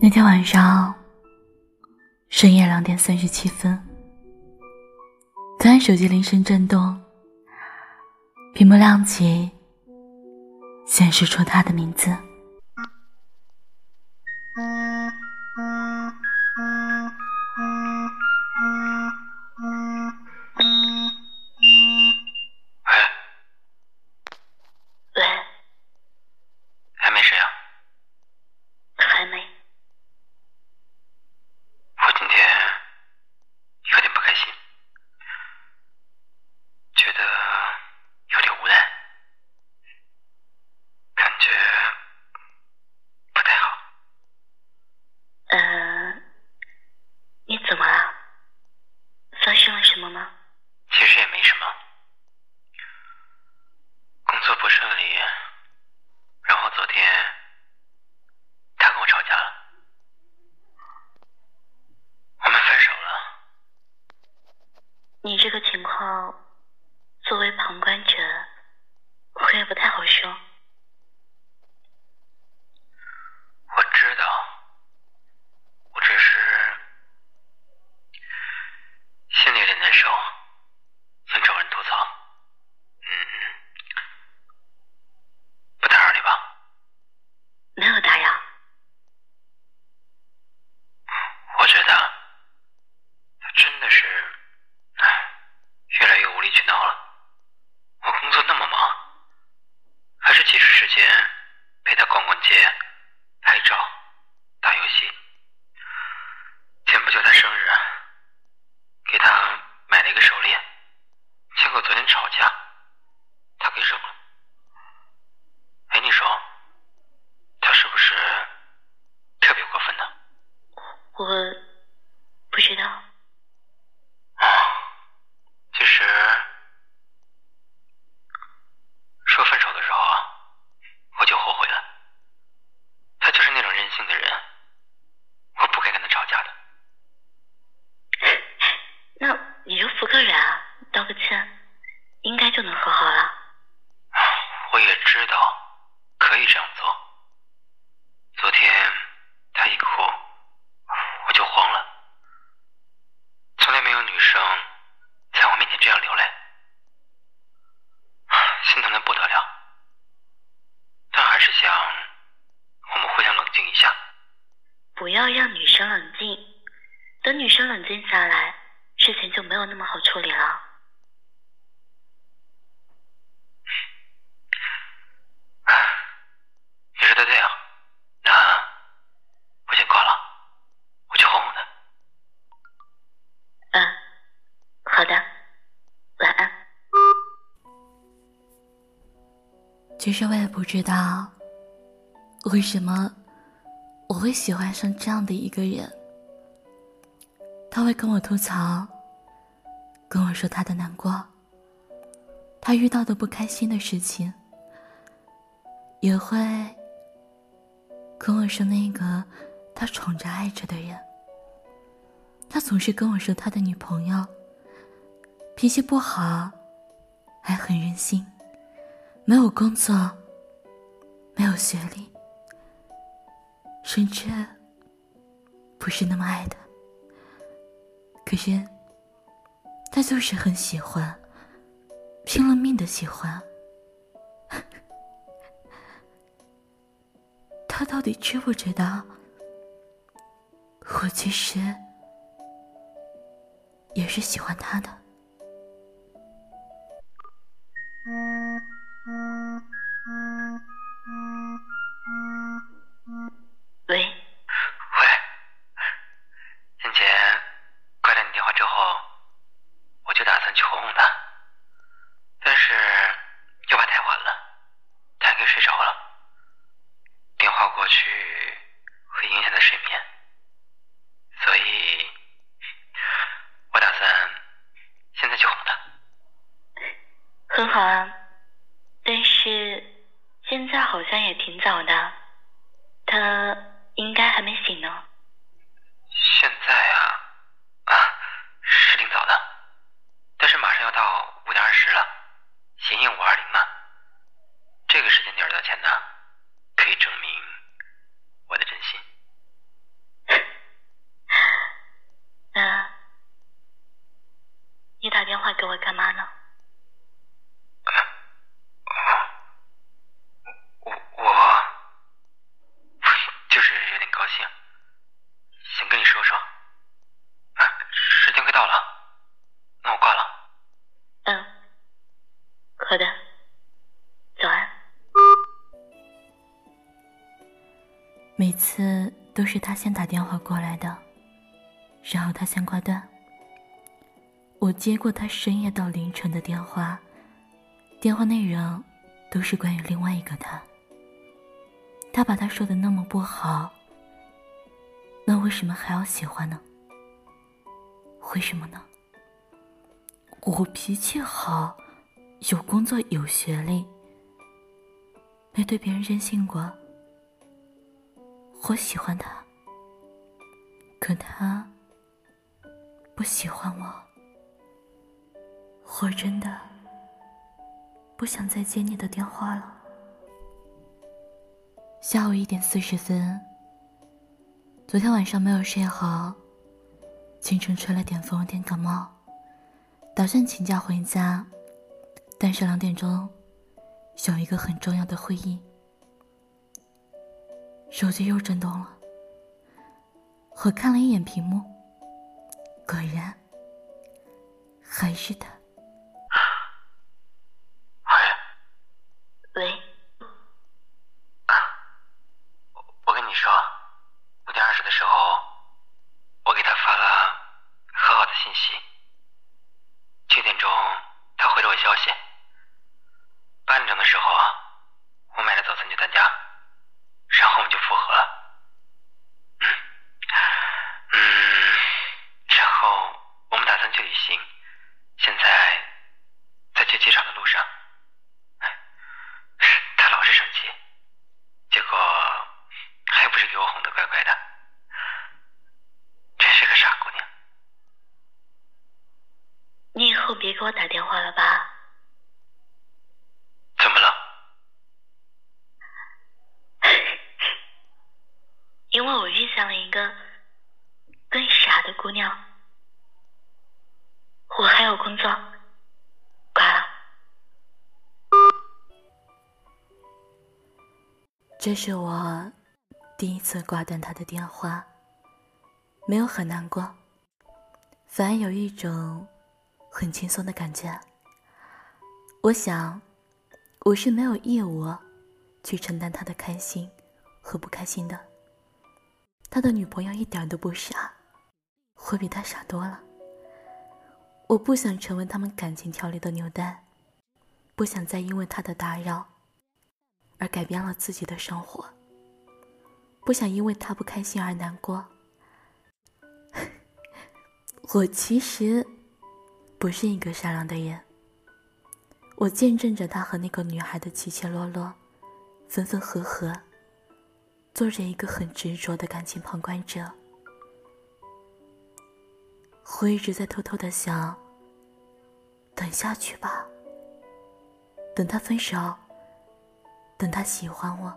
那天晚上深夜两点三十七分，突然手机铃声震动，屏幕亮起，显示出他的名字。要让女生冷静，等女生冷静下来，事情就没有那么好处理了。你说的对啊，那我先挂了，我去哄哄他。嗯，好的。晚安。其实我也不知道，为什么我会喜欢上这样的一个人。他会跟我吐槽，跟我说他的难过，他遇到的不开心的事情，也会跟我说那个他宠着爱着的人。他总是跟我说他的女朋友。脾气不好，还很任性，没有工作，没有学历，甚至不是那么爱他。可是他就是很喜欢，拼了命的喜欢。他到底知不知道，我其实也是喜欢他的。现在啊，啊，是挺早的，但是马上要到五点二十了，行行五二零嘛，这个时间点到前呢，可以证明我的真心。那，你打电话给我干嘛呢？好的早安。每次都是他先打电话过来的然后他先挂断。我接过他深夜到凌晨的电话电话内容都是关于另外一个他。他把他说的那么不好那为什么还要喜欢呢？为什么呢？我脾气好有工作，有学历，没对别人任性过。我喜欢他，可他不喜欢我。我真的不想再接你的电话了。下午一点四十分，昨天晚上没有睡好，清晨吹了点风，有点感冒，打算请假回家，但是两点钟有一个很重要的会议，手机又震动了。我看了一眼屏幕，果然还是他。喂，我跟你说，五点二十的时候，我给他发了和好的信息。七点钟，他回了我消息。八点钟的时候，我买了早餐去他家，然后我们就复合了。嗯，嗯，然后我们打算去旅行，现在在去机场的路上。是生气，结果还不是给我哄得乖乖的，真是个傻姑娘。你以后别给我打电话了吧？怎么了？因为我遇见了一个更傻的姑娘，我还有工作。挂了这是我第一次挂断他的电话，没有很难过，反而有一种很轻松的感觉。我想，我是没有义务去承担他的开心和不开心的。他的女朋友一点都不傻，我比他傻多了。我不想成为他们感情条里的纽带，不想再因为他的打扰。而改变了自己的生活，不想因为他不开心而难过。我其实不是一个善良的人，我见证着他和那个女孩的起起落落，分分合合，做着一个很执着的感情旁观者。我一直在偷偷的想，等下去吧，等他分手。等他喜欢我，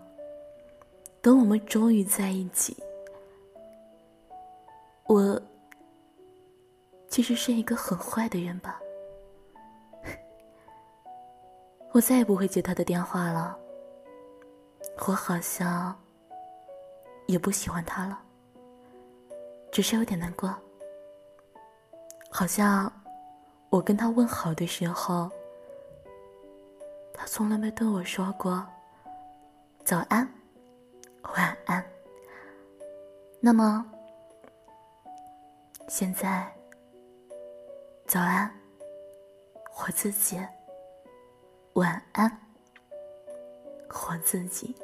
等我们终于在一起。我其实是一个很坏的人吧？我再也不会接他的电话了。我好像也不喜欢他了，只是有点难过。好像我跟他问好的时候，他从来没对我说过。早安，晚安。那么，现在，早安，我自己；晚安，我自己。